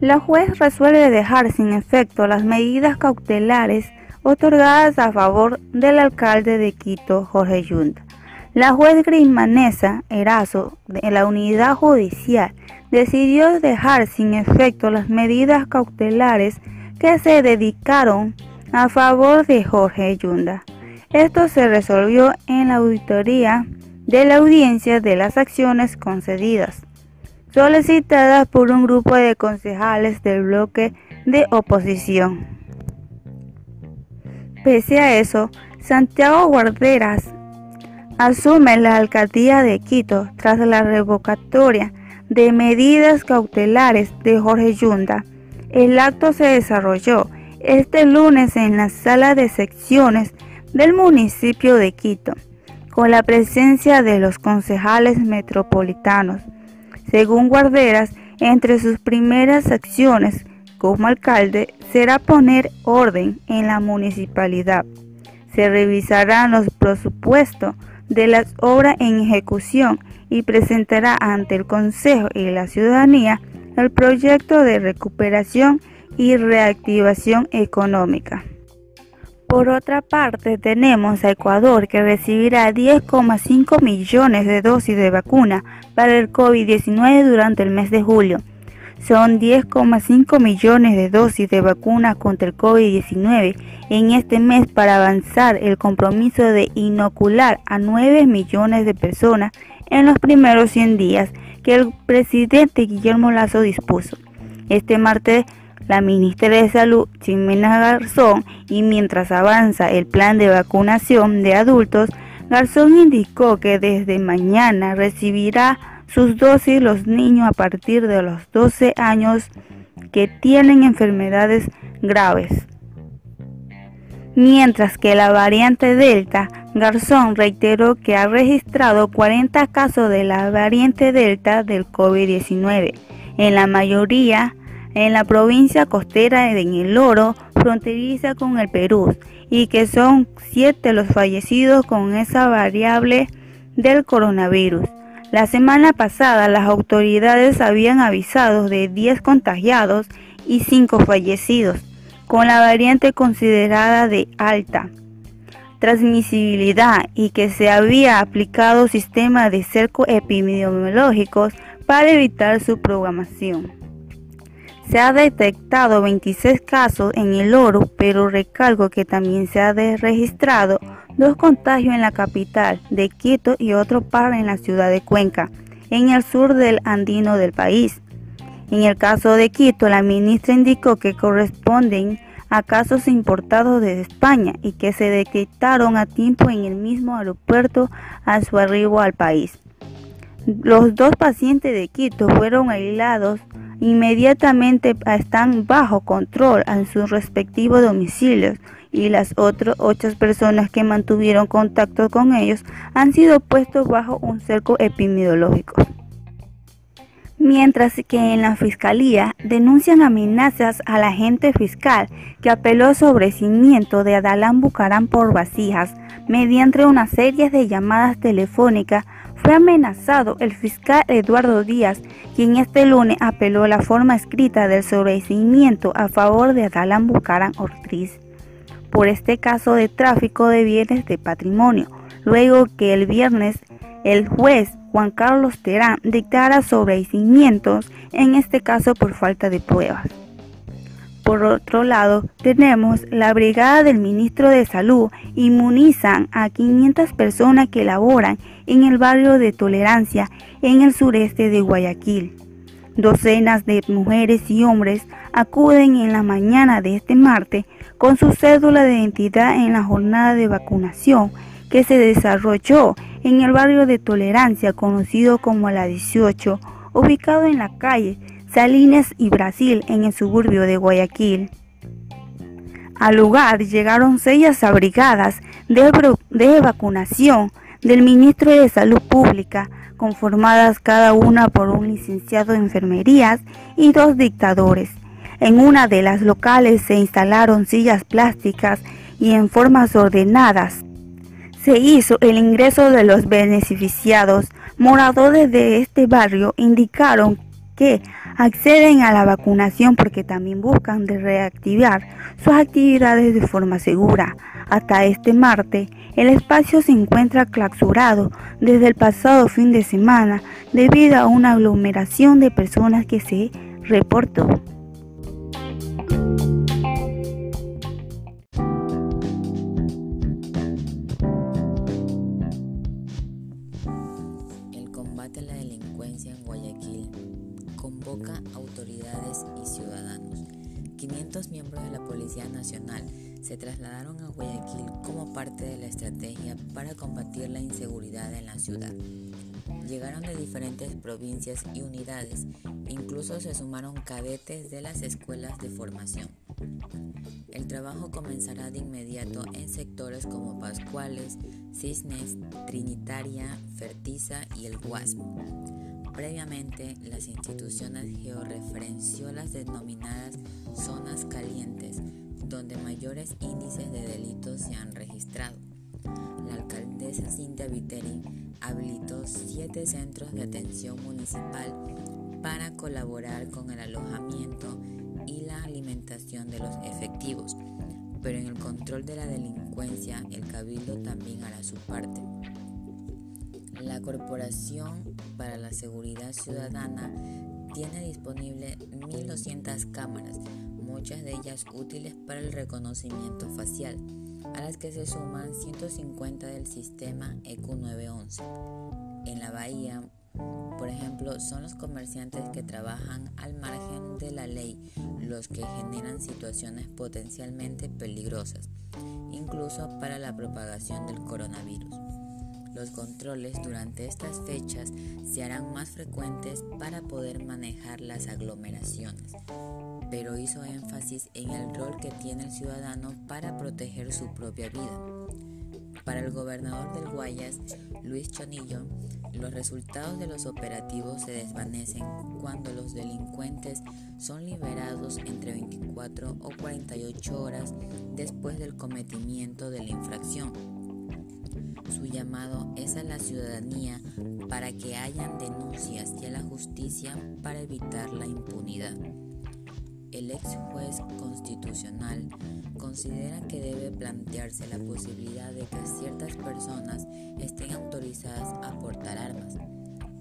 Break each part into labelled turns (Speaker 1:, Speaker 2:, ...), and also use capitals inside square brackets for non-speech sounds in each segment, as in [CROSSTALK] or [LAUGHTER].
Speaker 1: La juez resuelve dejar sin efecto las medidas cautelares otorgadas a favor del alcalde de Quito, Jorge Yunda. La juez Grismanesa Erazo de la unidad judicial decidió dejar sin efecto las medidas cautelares que se dedicaron a favor de Jorge Yunda. Esto se resolvió en la auditoría de la audiencia de las acciones concedidas, solicitadas por un grupo de concejales del bloque de oposición. Pese a eso, Santiago Guarderas asume la alcaldía de Quito tras la revocatoria de medidas cautelares de Jorge Yunda. El acto se desarrolló este lunes en la sala de secciones del municipio de Quito, con la presencia de los concejales metropolitanos. Según Guarderas, entre sus primeras acciones como alcalde será poner orden en la municipalidad. Se revisarán los presupuestos de las obras en ejecución y presentará ante el Consejo y la ciudadanía el proyecto de recuperación y reactivación económica. Por otra parte, tenemos a Ecuador que recibirá 10,5 millones de dosis de vacuna para el COVID-19 durante el mes de julio. Son 10,5 millones de dosis de vacuna contra el COVID-19 en este mes para avanzar el compromiso de inocular a 9 millones de personas en los primeros 100 días que el presidente Guillermo Lazo dispuso. Este martes, la ministra de Salud, Ximena Garzón, y mientras avanza el plan de vacunación de adultos, Garzón indicó que desde mañana recibirá sus dosis los niños a partir de los 12 años que tienen enfermedades graves. Mientras que la variante Delta Garzón reiteró que ha registrado 40 casos de la variante Delta del COVID-19, en la mayoría en la provincia costera de El Oro, fronteriza con el Perú, y que son 7 los fallecidos con esa variable del coronavirus. La semana pasada las autoridades habían avisado de 10 contagiados y 5 fallecidos, con la variante considerada de alta transmisibilidad y que se había aplicado sistemas de cerco epidemiológicos para evitar su programación. Se ha detectado 26 casos en el oro, pero recalco que también se ha registrado dos contagios en la capital de Quito y otro par en la ciudad de Cuenca, en el sur del andino del país. En el caso de Quito, la ministra indicó que corresponden a casos importados desde España y que se detectaron a tiempo en el mismo aeropuerto a su arribo al país. Los dos pacientes de Quito fueron aislados inmediatamente están bajo control en sus respectivos domicilios y las otras ocho personas que mantuvieron contacto con ellos han sido puestos bajo un cerco epidemiológico. Mientras que en la fiscalía denuncian amenazas al agente fiscal que apeló sobre cimiento de Adalán Bucarán por vasijas mediante una serie de llamadas telefónicas fue amenazado el fiscal Eduardo Díaz, quien este lunes apeló la forma escrita del sobrecimiento a favor de Adalán Bucarán Ortiz por este caso de tráfico de bienes de patrimonio, luego que el viernes el juez Juan Carlos Terán dictara sobreseimientos, en este caso por falta de pruebas. Por otro lado, tenemos la brigada del ministro de Salud inmunizan a 500 personas que laboran en el barrio de Tolerancia en el sureste de Guayaquil. Docenas de mujeres y hombres acuden en la mañana de este martes con su cédula de identidad en la jornada de vacunación que se desarrolló en el barrio de Tolerancia, conocido como la 18, ubicado en la calle Salines y Brasil, en el suburbio de Guayaquil. Al lugar llegaron seis abrigadas de, de vacunación del ministro de Salud Pública, conformadas cada una por un licenciado de enfermerías y dos dictadores. En una de las locales se instalaron sillas plásticas y en formas ordenadas se hizo el ingreso de los beneficiados. Moradores de este barrio indicaron que acceden a la vacunación porque también buscan de reactivar sus actividades de forma segura. Hasta este martes, el espacio se encuentra clausurado desde el pasado fin de semana debido a una aglomeración de personas que se reportó.
Speaker 2: Se trasladaron a Guayaquil como parte de la estrategia para combatir la inseguridad en la ciudad. Llegaron de diferentes provincias y unidades, incluso se sumaron cadetes de las escuelas de formación. El trabajo comenzará de inmediato en sectores como Pascuales, Cisnes, Trinitaria, Fertiza y el Guasmo. Previamente, las instituciones georreferenció las denominadas zonas calientes, donde mayores índices de delitos se han registrado. La alcaldesa Cintia Viteri habilitó siete centros de atención municipal para colaborar con el alojamiento y la alimentación de los efectivos, pero en el control de la delincuencia el cabildo también hará su parte. La Corporación para la Seguridad Ciudadana tiene disponible 1.200 cámaras, muchas de ellas útiles para el reconocimiento facial, a las que se suman 150 del sistema EQ911. En la bahía, por ejemplo, son los comerciantes que trabajan al margen de la ley los que generan situaciones potencialmente peligrosas, incluso para la propagación del coronavirus. Los controles durante estas fechas se harán más frecuentes para poder manejar las aglomeraciones, pero hizo énfasis en el rol que tiene el ciudadano para proteger su propia vida. Para el gobernador del Guayas, Luis Chonillo, los resultados de los operativos se desvanecen cuando los delincuentes son liberados entre 24 o 48 horas después del cometimiento de la infracción. Su llamado es a la ciudadanía para que hayan denuncias y a la justicia para evitar la impunidad. El ex juez constitucional considera que debe plantearse la posibilidad de que ciertas personas estén autorizadas a portar armas.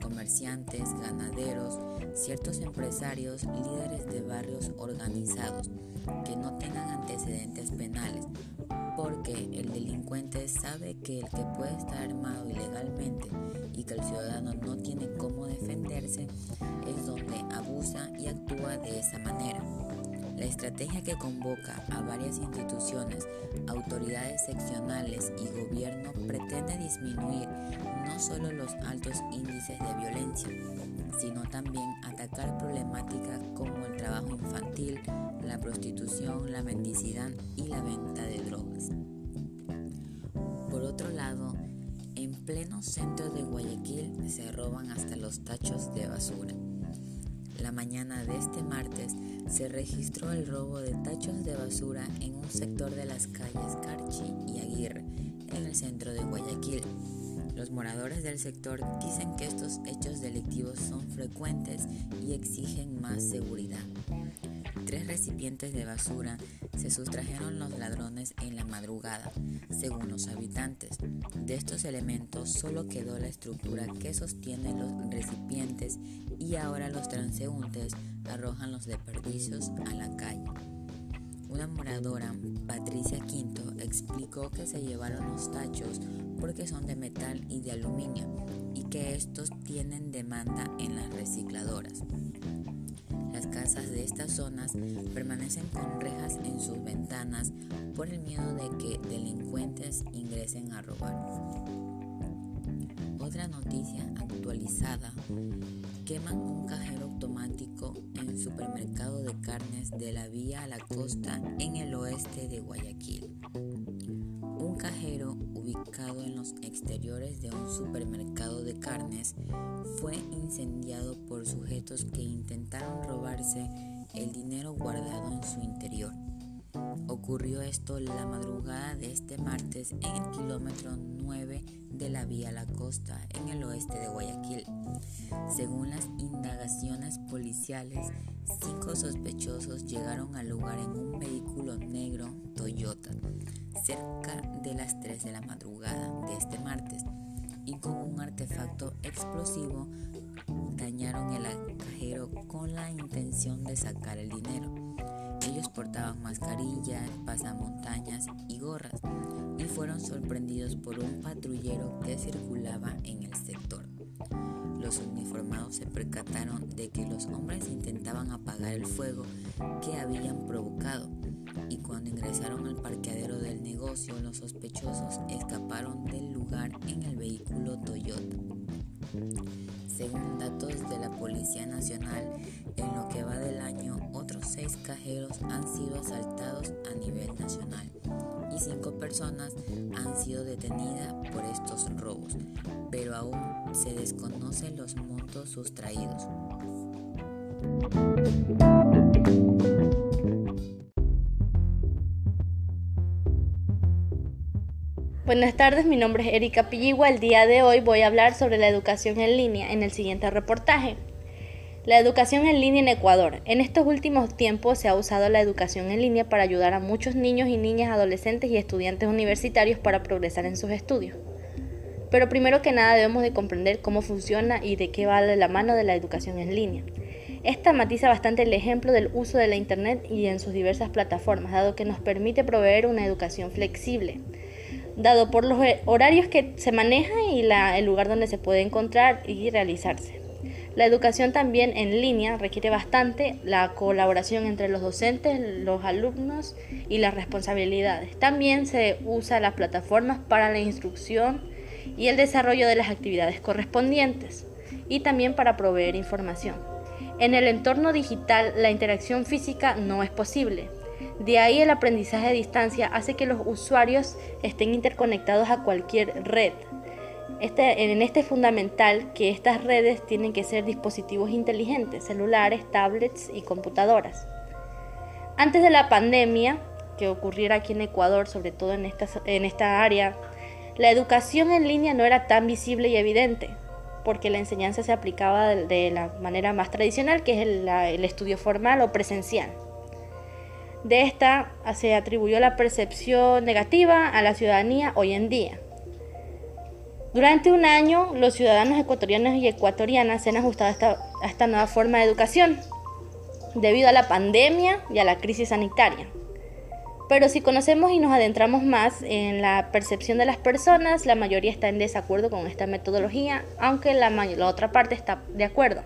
Speaker 2: Comerciantes, ganaderos, ciertos empresarios, líderes de barrios organizados que no tengan antecedentes penales, porque el delincuente sabe que el que puede estar armado ilegalmente y que el ciudadano no tiene cómo defenderse es donde abusa y actúa de esa manera. La estrategia que convoca a varias instituciones, autoridades seccionales y gobierno pretende disminuir no solo los altos índices de violencia, sino también atacar problemáticas como el trabajo infantil, la prostitución, la mendicidad y la venta de drogas. Por otro lado, en pleno centro de Guayaquil se roban hasta los tachos de basura. La mañana de este martes se registró el robo de tachos de basura en un sector de las calles Carchi y Aguirre, en el centro de Guayaquil. Los moradores del sector dicen que estos hechos delictivos son frecuentes y exigen más seguridad. Tres recipientes de basura se sustrajeron los ladrones en la madrugada, según los habitantes. De estos elementos solo quedó la estructura que sostiene los recipientes y ahora los transeúntes arrojan los desperdicios a la calle. Una moradora, Patricia Quinto, explicó que se llevaron los tachos porque son de metal y de aluminio y que estos tienen demanda en las recicladoras. Las casas de estas zonas permanecen con rejas en sus ventanas por el miedo de que delincuentes ingresen a robar. Otra noticia actualizada, queman un cajero automático en supermercado de carnes de la vía a la costa en el oeste de Guayaquil. Un cajero ubicado en los exteriores de un supermercado de carnes fue incendiado por sujetos que intentaron robarse el dinero guardado en su interior. Ocurrió esto la madrugada de este martes en el kilómetro 9 9 de la vía La Costa, en el oeste de Guayaquil. Según las indagaciones policiales, cinco sospechosos llegaron al lugar en un vehículo negro Toyota cerca de las 3 de la madrugada de este martes y con un artefacto explosivo dañaron el cajero con la intención de sacar el dinero. Ellos portaban mascarillas, pasamontañas y gorras fueron sorprendidos por un patrullero que circulaba en el sector. Los uniformados se percataron de que los hombres intentaban apagar el fuego que habían provocado y cuando ingresaron al parqueadero del negocio los sospechosos escaparon del lugar en el vehículo Toyota. Según datos de la Policía Nacional, en lo que va del año, otros seis cajeros han sido asaltados a nivel nacional y cinco personas han sido detenidas por estos robos, pero aún se desconocen los montos sustraídos.
Speaker 3: Buenas tardes, mi nombre es Erika Pilligua. El día de hoy voy a hablar sobre la educación en línea en el siguiente reportaje. La educación en línea en Ecuador. En estos últimos tiempos se ha usado la educación en línea para ayudar a muchos niños y niñas, adolescentes y estudiantes universitarios para progresar en sus estudios. Pero primero que nada debemos de comprender cómo funciona y de qué va de la mano de la educación en línea. Esta matiza bastante el ejemplo del uso de la Internet y en sus diversas plataformas, dado que nos permite proveer una educación flexible dado por los horarios que se manejan y el lugar donde se puede encontrar y realizarse. La educación también en línea requiere bastante la colaboración entre los docentes, los alumnos y las responsabilidades. También se usa las plataformas para la instrucción y el desarrollo de las actividades correspondientes y también para proveer información. En el entorno digital la interacción física no es posible, de ahí el aprendizaje a distancia hace que los usuarios estén interconectados a cualquier red. Este, en este es fundamental que estas redes tienen que ser dispositivos inteligentes, celulares, tablets y computadoras. Antes de la pandemia, que ocurriera aquí en Ecuador, sobre todo en esta, en esta área, la educación en línea no era tan visible y evidente, porque la enseñanza se aplicaba de, la manera más tradicional, que es el estudio formal o presencial. De esta se atribuyó la percepción negativa a la ciudadanía hoy en día. Durante un año, los ciudadanos ecuatorianos y ecuatorianas se han ajustado a esta, nueva forma de educación debido a la pandemia y a la crisis sanitaria. Pero si conocemos y nos adentramos más en la percepción de las personas, la mayoría está en desacuerdo con esta metodología, aunque la, la otra parte está de acuerdo.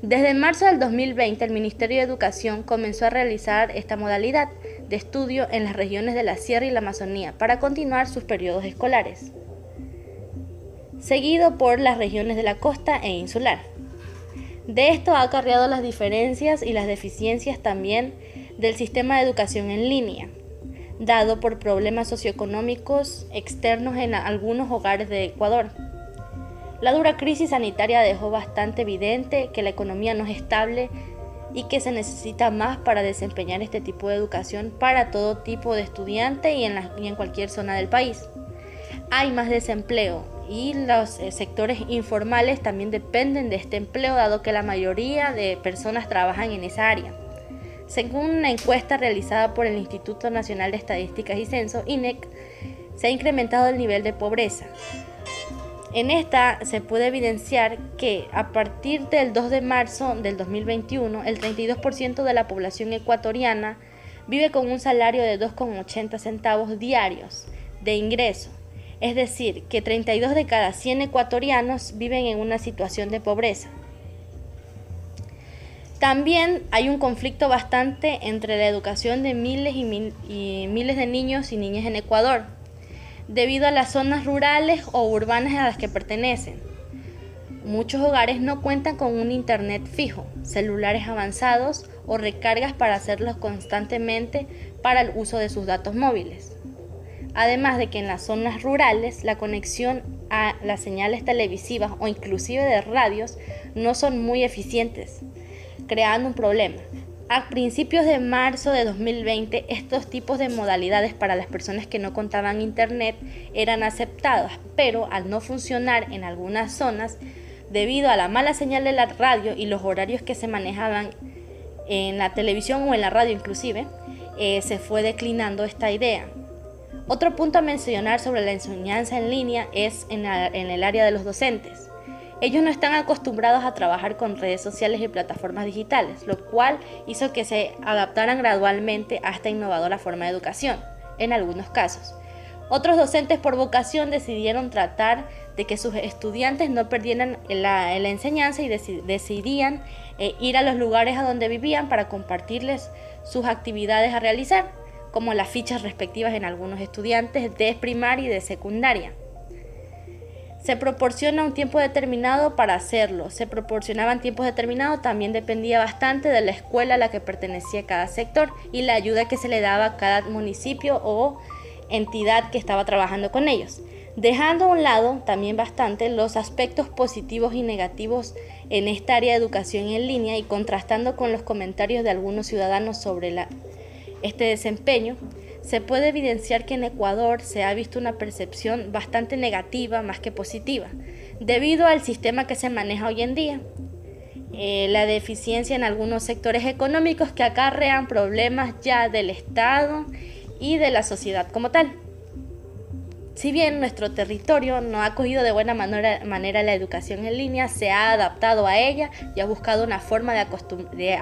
Speaker 3: Desde marzo del 2020, el Ministerio de Educación comenzó a realizar esta modalidad de estudio en las regiones de la Sierra y la Amazonía para continuar sus periodos escolares, seguido por las regiones de la costa e insular. De esto ha acarreado las diferencias y las deficiencias también del sistema de educación en línea, dado por problemas socioeconómicos externos en algunos hogares de Ecuador la dura crisis sanitaria dejó bastante evidente que la economía no es estable y que se necesita más para desempeñar este tipo de educación para todo tipo de estudiante y en, cualquier zona del país. Hay más desempleo y los eh, sectores informales también dependen de este empleo dado que la mayoría de personas trabajan en esa área. Según una encuesta realizada por el Instituto Nacional de Estadísticas y Censo, INEC, se ha incrementado el nivel de pobreza. En esta se puede evidenciar que a partir del 2 de marzo del 2021, el 32% de la población ecuatoriana vive con un salario de 2,80 centavos diarios de ingreso. Es decir, que 32 de cada 100 ecuatorianos viven en una situación de pobreza. También hay un conflicto bastante entre la educación de miles y, miles de niños y niñas en Ecuador debido a las zonas rurales o urbanas a las que pertenecen. Muchos hogares no cuentan con un internet fijo, celulares avanzados o recargas para hacerlos constantemente para el uso de sus datos móviles. Además de que en las zonas rurales la conexión a las señales televisivas o inclusive de radios no son muy eficientes, creando un problema, A principios de marzo de 2020, estos tipos de modalidades para las personas que no contaban internet eran aceptadas, pero al no funcionar en algunas zonas, debido a la mala señal de la radio y los horarios que se manejaban en la televisión o en la radio inclusive, eh, se fue declinando esta idea. Otro punto a mencionar sobre la enseñanza en línea es en el área de los docentes. Ellos no están acostumbrados a trabajar con redes sociales y plataformas digitales, lo cual hizo que se adaptaran gradualmente a esta innovadora forma de educación, en algunos casos. Otros docentes por vocación decidieron tratar de que sus estudiantes no perdieran la, enseñanza y decidían eh, ir a los lugares a donde vivían para compartirles sus actividades a realizar, como las fichas respectivas en algunos estudiantes de primaria y de secundaria. Se proporciona un tiempo determinado para hacerlo. Se proporcionaban tiempos determinados, también dependía bastante de la escuela a la que pertenecía cada sector y la ayuda que se le daba a cada municipio o entidad que estaba trabajando con ellos. Dejando a un lado también bastante los aspectos positivos y negativos en esta área de educación en línea y contrastando con los comentarios de algunos ciudadanos sobre este desempeño, se puede evidenciar que en Ecuador se ha visto una percepción bastante negativa más que positiva, debido al sistema que se maneja hoy en día. Eh, la deficiencia en algunos sectores económicos que acarrean problemas ya del Estado y de la sociedad como tal. Si bien nuestro territorio no ha acogido de buena manera, la educación en línea, se ha adaptado a ella y ha buscado una forma de, de,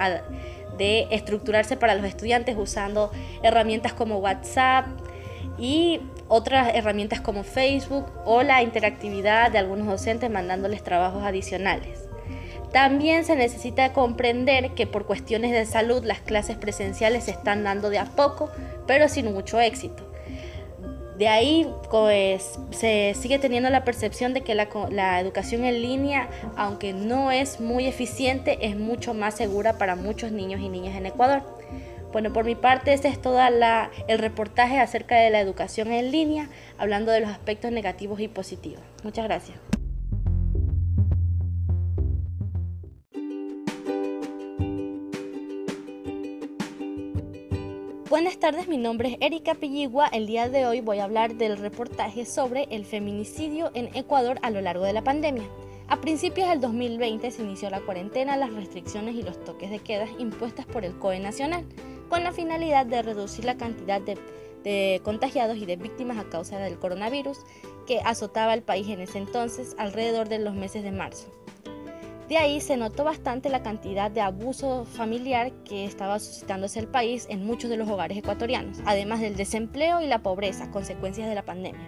Speaker 3: de estructurarse para los estudiantes usando herramientas como WhatsApp y otras herramientas como Facebook o la interactividad de algunos docentes mandándoles trabajos adicionales. También se necesita comprender que por cuestiones de salud las clases presenciales se están dando de a poco, pero sin mucho éxito. De ahí pues, se sigue teniendo la percepción de que la, educación en línea, aunque no es muy eficiente, es mucho más segura para muchos niños y niñas en Ecuador. Bueno, por mi parte, ese es todo el reportaje acerca de la educación en línea, hablando de los aspectos negativos y positivos. Muchas gracias. Tardes, mi nombre es Erika Pilligua. El día de hoy voy a hablar del reportaje sobre el feminicidio en Ecuador a lo largo de la pandemia. A principios del 2020 se inició la cuarentena, las restricciones y los toques de quedas impuestas por el COE Nacional, con la finalidad de reducir la cantidad de contagiados y de víctimas a causa del coronavirus que azotaba el país en ese entonces alrededor de los meses de marzo. De ahí se notó bastante la cantidad de abuso familiar que estaba suscitándose el país en muchos de los hogares ecuatorianos, además del desempleo y la pobreza, consecuencias de la pandemia.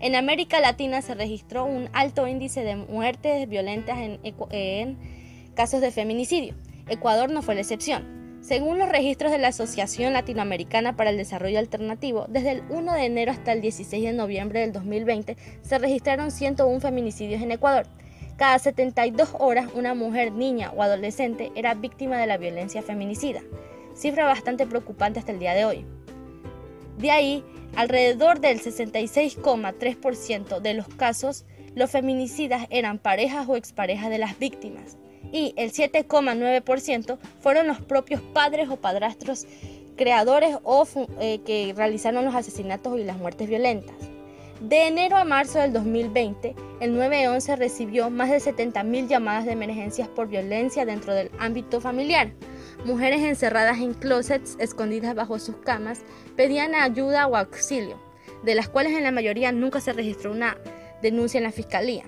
Speaker 3: En América Latina se registró un alto índice de muertes violentas en, en casos de feminicidio. Ecuador no fue la excepción. Según los registros de la Asociación Latinoamericana para el Desarrollo Alternativo, desde el 1 de enero hasta el 16 de noviembre del 2020 se registraron 101 feminicidios en Ecuador, cada 72 horas una mujer, niña o adolescente era víctima de la violencia feminicida, cifra bastante preocupante hasta el día de hoy. De ahí, alrededor del 66,3% de los casos, los feminicidas eran parejas o exparejas de las víctimas y el 7,9% fueron los propios padres o padrastros creadores o eh, que realizaron los asesinatos y las muertes violentas. De enero a marzo del 2020, el 911 recibió más de 70.000 llamadas de emergencias por violencia dentro del ámbito familiar. Mujeres encerradas en closets, escondidas bajo sus camas, pedían ayuda o auxilio, de las cuales en la mayoría nunca se registró una denuncia en la fiscalía.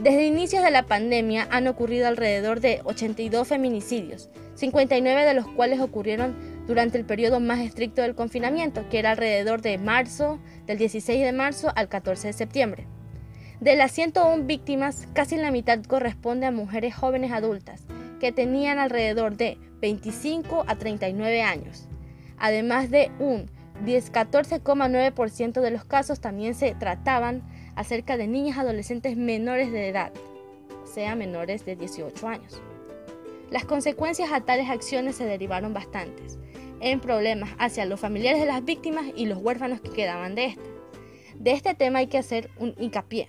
Speaker 3: Desde inicios de la pandemia han ocurrido alrededor de 82 feminicidios, 59 de los cuales ocurrieron durante el periodo más estricto del confinamiento, que era alrededor de marzo, del 16 de marzo al 14 de septiembre. De las 101 víctimas, casi la mitad corresponde a mujeres jóvenes adultas, que tenían alrededor de 25 a 39 años. Además de un 14,9% de los casos también se trataban acerca de niñas adolescentes menores de edad, sea, menores de 18 años. Las consecuencias a tales acciones se derivaron bastantes en problemas hacia los familiares de las víctimas y los huérfanos que quedaban de estas. De este tema hay que hacer un hincapié.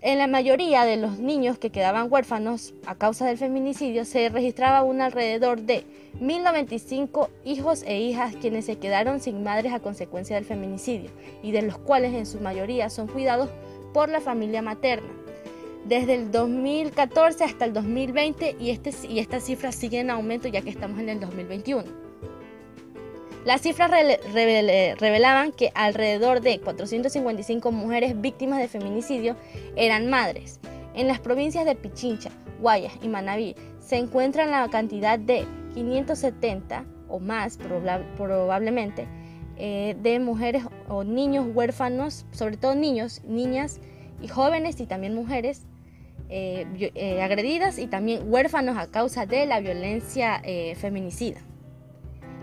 Speaker 3: En la mayoría de los niños que quedaban huérfanos a causa del feminicidio se registraba un alrededor de 1.095 hijos e hijas quienes se quedaron sin madres a consecuencia del feminicidio y de los cuales en su mayoría son cuidados por la familia materna. Desde el 2014 hasta el 2020 y, este, y estas cifras siguen en aumento ya que estamos en el 2021. Las cifras revelaban que alrededor de 455 mujeres víctimas de feminicidio eran madres. En las provincias de Pichincha, Guayas y Manabí se encuentran la cantidad de 570 o más probablemente eh, de mujeres o niños huérfanos, sobre todo niños, niñas y jóvenes y también mujeres eh, eh, agredidas y también huérfanos a causa de la violencia feminicida.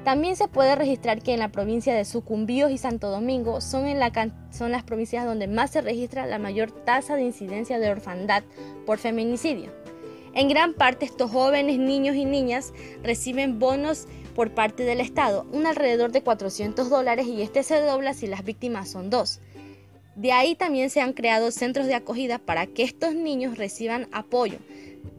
Speaker 3: También se puede registrar que en la provincia de Sucumbíos y Santo Domingo son, las provincias donde más se registra la mayor tasa de incidencia de orfandad por feminicidio. En gran parte estos jóvenes niños y niñas reciben bonos por parte del Estado, un alrededor de 400 dólares y este se dobla si las víctimas son dos. De ahí también se han creado centros de acogida para que estos niños reciban apoyo,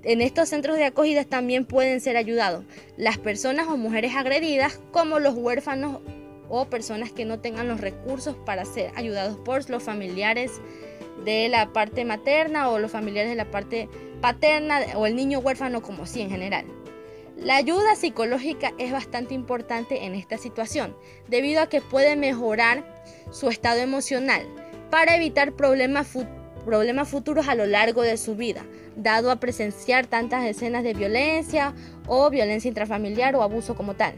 Speaker 3: en estos centros de acogida también pueden ser ayudados las personas o mujeres agredidas como los huérfanos o personas que no tengan los recursos para ser ayudados por los familiares de la parte materna o los familiares de la parte paterna o el niño huérfano como sí en general. La ayuda psicológica es bastante importante en esta situación debido a que puede mejorar su estado emocional para evitar problemas futuros problemas futuros a lo largo de su vida, dado a presenciar tantas escenas de violencia o violencia intrafamiliar o abuso como tal.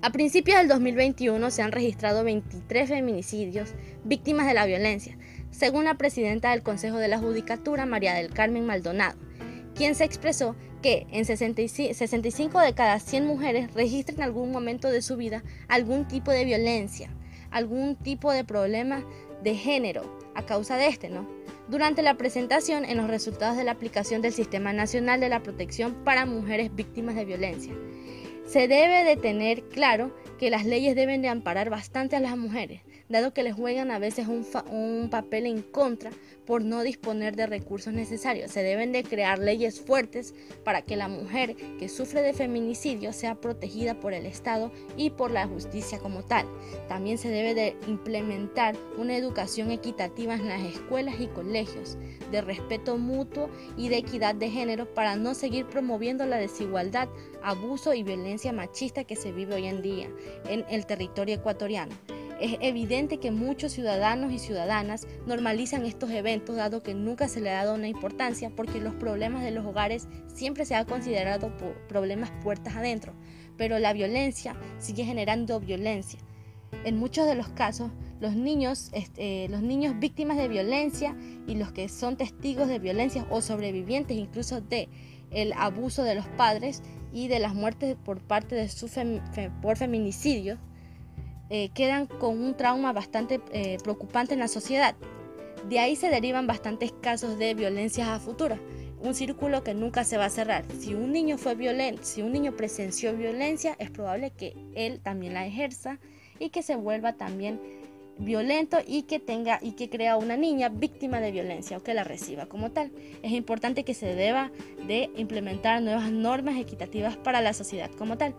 Speaker 3: A principios del 2021 se han registrado 23 feminicidios víctimas de la violencia, según la presidenta del Consejo de la Judicatura, María del Carmen Maldonado, quien se expresó que en 65 de cada 100 mujeres registran en algún momento de su vida algún tipo de violencia, algún tipo de problema de género a causa de este, ¿no? Durante la presentación en los resultados de la aplicación del Sistema Nacional de la Protección para Mujeres Víctimas de Violencia. Se debe de tener claro que las leyes deben de amparar bastante a las mujeres, dado que les juegan a veces un, un, papel en contra por no disponer de recursos necesarios. Se deben de crear leyes fuertes para que la mujer que sufre de feminicidio sea protegida por el Estado y por la justicia como tal. También se debe de implementar una educación equitativa en las escuelas y colegios, de respeto mutuo y de equidad de género para no seguir promoviendo la desigualdad, abuso y violencia machista que se vive hoy en día en el territorio ecuatoriano. Es evidente que muchos ciudadanos y ciudadanas normalizan estos eventos dado que nunca se le ha dado una importancia porque los problemas de los hogares siempre se ha considerado problemas puertas adentro, pero la violencia sigue generando violencia. En muchos de los casos, los niños, este, los niños víctimas de violencia y los que son testigos de violencia o sobrevivientes incluso de el abuso de los padres y de las muertes por parte de su por feminicidio eh, quedan con un trauma bastante eh, preocupante en la sociedad. De ahí se derivan bastantes casos de violencias a futuro, un círculo que nunca se va a cerrar. Si un niño fue violento, si un niño presenció violencia, es probable que él también la ejerza y que se vuelva también violento y que tenga y que crea una niña víctima de violencia o que la reciba como tal. Es importante que se deba de implementar nuevas normas equitativas para la sociedad como tal.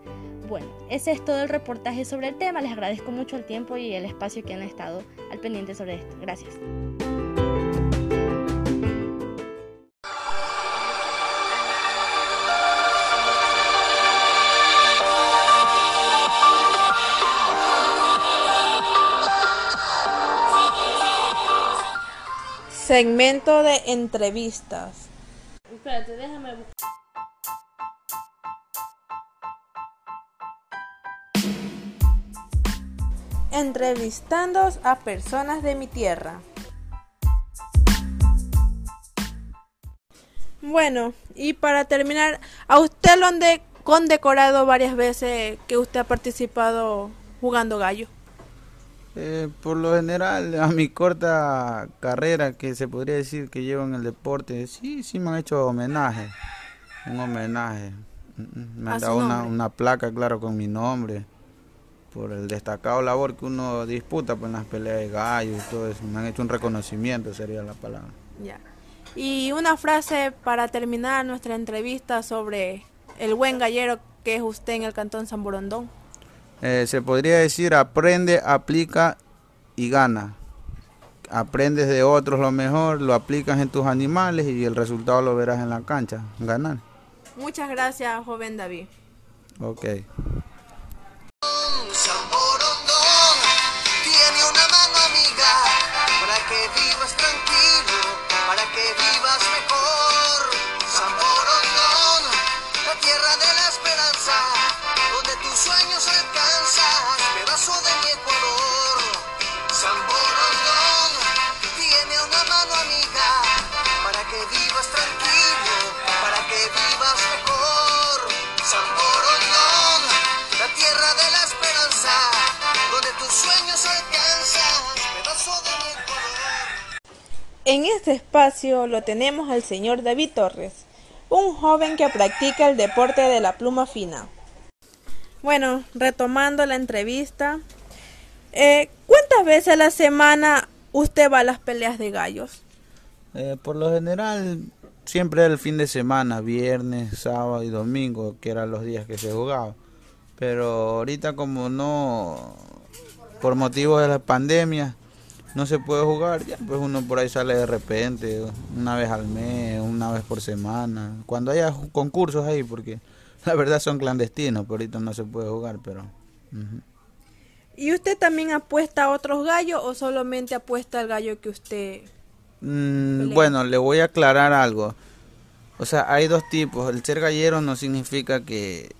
Speaker 3: Bueno, ese es todo el reportaje sobre el tema. Les agradezco mucho el tiempo y el espacio que han estado al pendiente sobre esto. Gracias.
Speaker 4: Segmento de entrevistas. Espérate, déjame buscar. entrevistando a personas de mi tierra. Bueno, y para terminar, ¿a usted lo han condecorado varias veces que usted ha participado jugando gallo?
Speaker 5: Eh, por lo general, a mi corta carrera, que se podría decir que llevo en el deporte, sí, sí me han hecho homenaje, un homenaje. Mm, mm, me han dado una, una placa, claro, con mi nombre por el destacado labor que uno disputa pues, en las peleas de gallos y todo eso. Me han hecho un reconocimiento, sería la palabra.
Speaker 4: Ya. Y una frase para terminar nuestra entrevista sobre el buen gallero que es usted en el Cantón San Borondón.
Speaker 5: Eh, se podría decir aprende, aplica y gana. Aprendes de otros lo mejor, lo aplicas en tus animales y el resultado lo verás en la cancha, ganar.
Speaker 4: Muchas gracias, joven David.
Speaker 5: Ok.
Speaker 4: En este espacio lo tenemos al señor David Torres, un joven que practica el deporte de la pluma fina. Bueno, retomando la entrevista, eh, ¿cuántas veces a la semana usted va a las peleas de gallos?
Speaker 5: Eh, por lo general, siempre el fin de semana, viernes, sábado y domingo, que eran los días que se jugaba. Pero ahorita como no, por motivo de la pandemia, no se puede jugar, ya pues uno por ahí sale de repente, una vez al mes, una vez por semana, cuando haya concursos ahí, porque [LAUGHS] la verdad son clandestinos, pero ahorita no se puede jugar, pero...
Speaker 4: ¿Y usted también apuesta a otros gallos o solamente apuesta al gallo que usted...
Speaker 5: Mm, bueno, le voy a aclarar algo. O sea, hay dos tipos. El ser gallero no significa que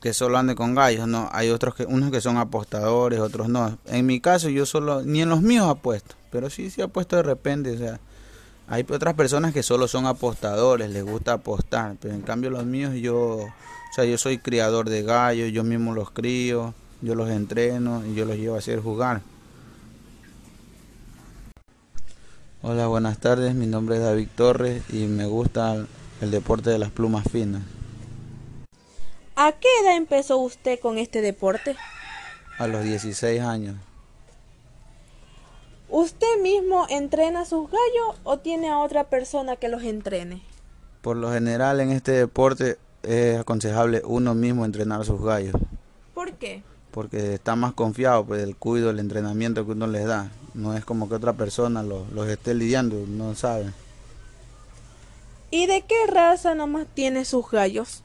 Speaker 5: que solo ande con gallos, no. Hay otros que unos que son apostadores, otros no. En mi caso yo solo ni en los míos apuesto, pero sí sí apuesto de repente, o sea, hay otras personas que solo son apostadores, les gusta apostar, pero en cambio los míos yo, o sea, yo soy criador de gallos, yo mismo los crío, yo los entreno y yo los llevo a hacer jugar. Hola, buenas tardes. Mi nombre es David Torres y me gusta el deporte de las plumas finas.
Speaker 4: ¿A qué edad empezó usted con este deporte?
Speaker 5: A los 16 años.
Speaker 4: ¿Usted mismo entrena a sus gallos o tiene a otra persona que los entrene?
Speaker 5: Por lo general en este deporte es aconsejable uno mismo entrenar a sus gallos,
Speaker 4: ¿Por qué?
Speaker 5: porque está más confiado pues, del cuido, el entrenamiento que uno les da. No es como que otra persona los, los esté lidiando, no sabe.
Speaker 4: ¿Y de qué raza nomás tiene sus gallos?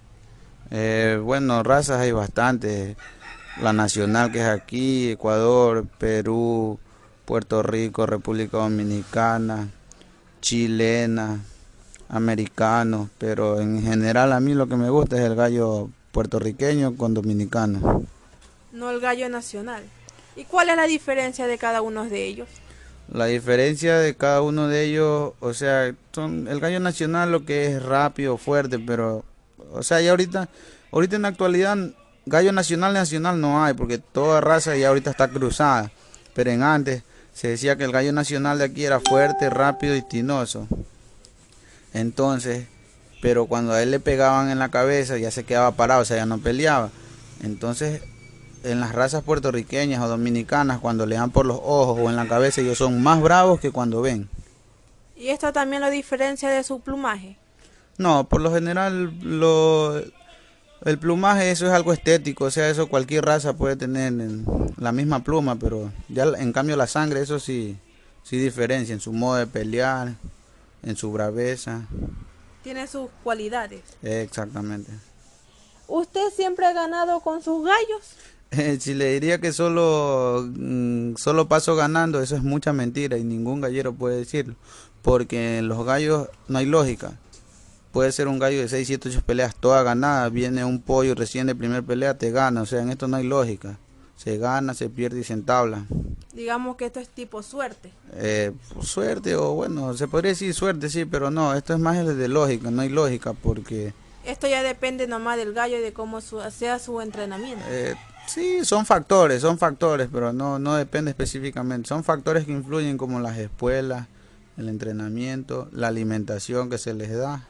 Speaker 5: Eh, bueno, razas hay bastantes. La nacional que es aquí, Ecuador, Perú, Puerto Rico, República Dominicana, chilena, americano, pero en general a mí lo que me gusta es el gallo puertorriqueño con dominicano.
Speaker 4: No el gallo nacional. ¿Y cuál es la diferencia de cada uno de ellos?
Speaker 5: La diferencia de cada uno de ellos, o sea, son el gallo nacional lo que es rápido, fuerte, pero, o sea, ya ahorita, ahorita en la actualidad, gallo nacional nacional no hay, porque toda raza ya ahorita está cruzada, pero en antes se decía que el gallo nacional de aquí era fuerte, rápido y tinoso. Entonces, pero cuando a él le pegaban en la cabeza ya se quedaba parado, o sea, ya no peleaba. Entonces, en las razas puertorriqueñas o dominicanas, cuando le dan por los ojos o en la cabeza, ellos son más bravos que cuando ven.
Speaker 4: ¿Y esto también lo diferencia de su plumaje?
Speaker 5: No, por lo general, lo, el plumaje, eso es algo estético, o sea, eso cualquier raza puede tener en la misma pluma, pero ya en cambio la sangre, eso sí, sí diferencia en su modo de pelear, en su braveza,
Speaker 4: Tiene sus cualidades.
Speaker 5: exactamente.
Speaker 4: ¿Usted siempre ha ganado con sus gallos? [LAUGHS]
Speaker 5: Si le diría que solo, mm, solo paso ganando, eso es mucha mentira y ningún gallero puede decirlo. Porque en los gallos no hay lógica. Puede ser un gallo de 6, 7, 8 peleas toda ganada. Viene un pollo recién de primer pelea, te gana. O sea, en esto no hay lógica. Se gana, se pierde y se entabla.
Speaker 4: Digamos que esto es tipo suerte.
Speaker 5: Eh, suerte o bueno, se podría decir suerte, sí, pero no. Esto es más de lógica, no hay lógica porque...
Speaker 4: Esto ya depende nomás del gallo y de cómo su- sea su entrenamiento.
Speaker 5: Eh, sí, son factores, son factores, pero no, no depende específicamente. Son factores que influyen como las espuelas, el entrenamiento, la alimentación que se les da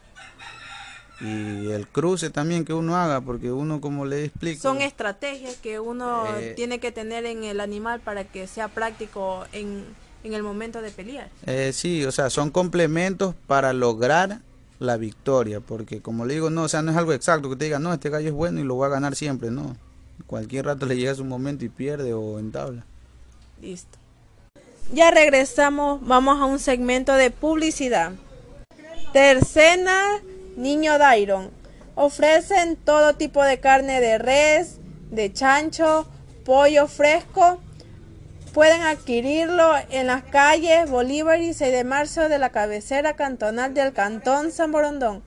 Speaker 5: y el cruce también que uno haga, porque uno como le explico...
Speaker 4: Son estrategias que uno
Speaker 5: Eh,
Speaker 4: tiene que tener en el animal para que sea práctico en, en el momento de pelear.
Speaker 5: Eh, sí, o sea, son complementos para lograr la victoria, porque como le digo, no, o sea, no es algo exacto que te diga, no, este gallo es bueno y lo va a ganar siempre, no. Cualquier rato le llega su momento y pierde o entabla.
Speaker 4: Listo. Ya regresamos, vamos a un segmento de publicidad. Tercena Niño Dairon. Ofrecen todo tipo de carne de res, de chancho, pollo fresco. Pueden adquirirlo en las calles Bolívar y 6 de marzo de la cabecera cantonal del Cantón San Borondón.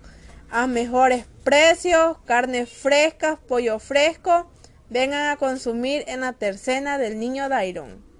Speaker 4: A mejores precios, carnes frescas, pollo fresco. Vengan a consumir en la tercena del Niño Dairon.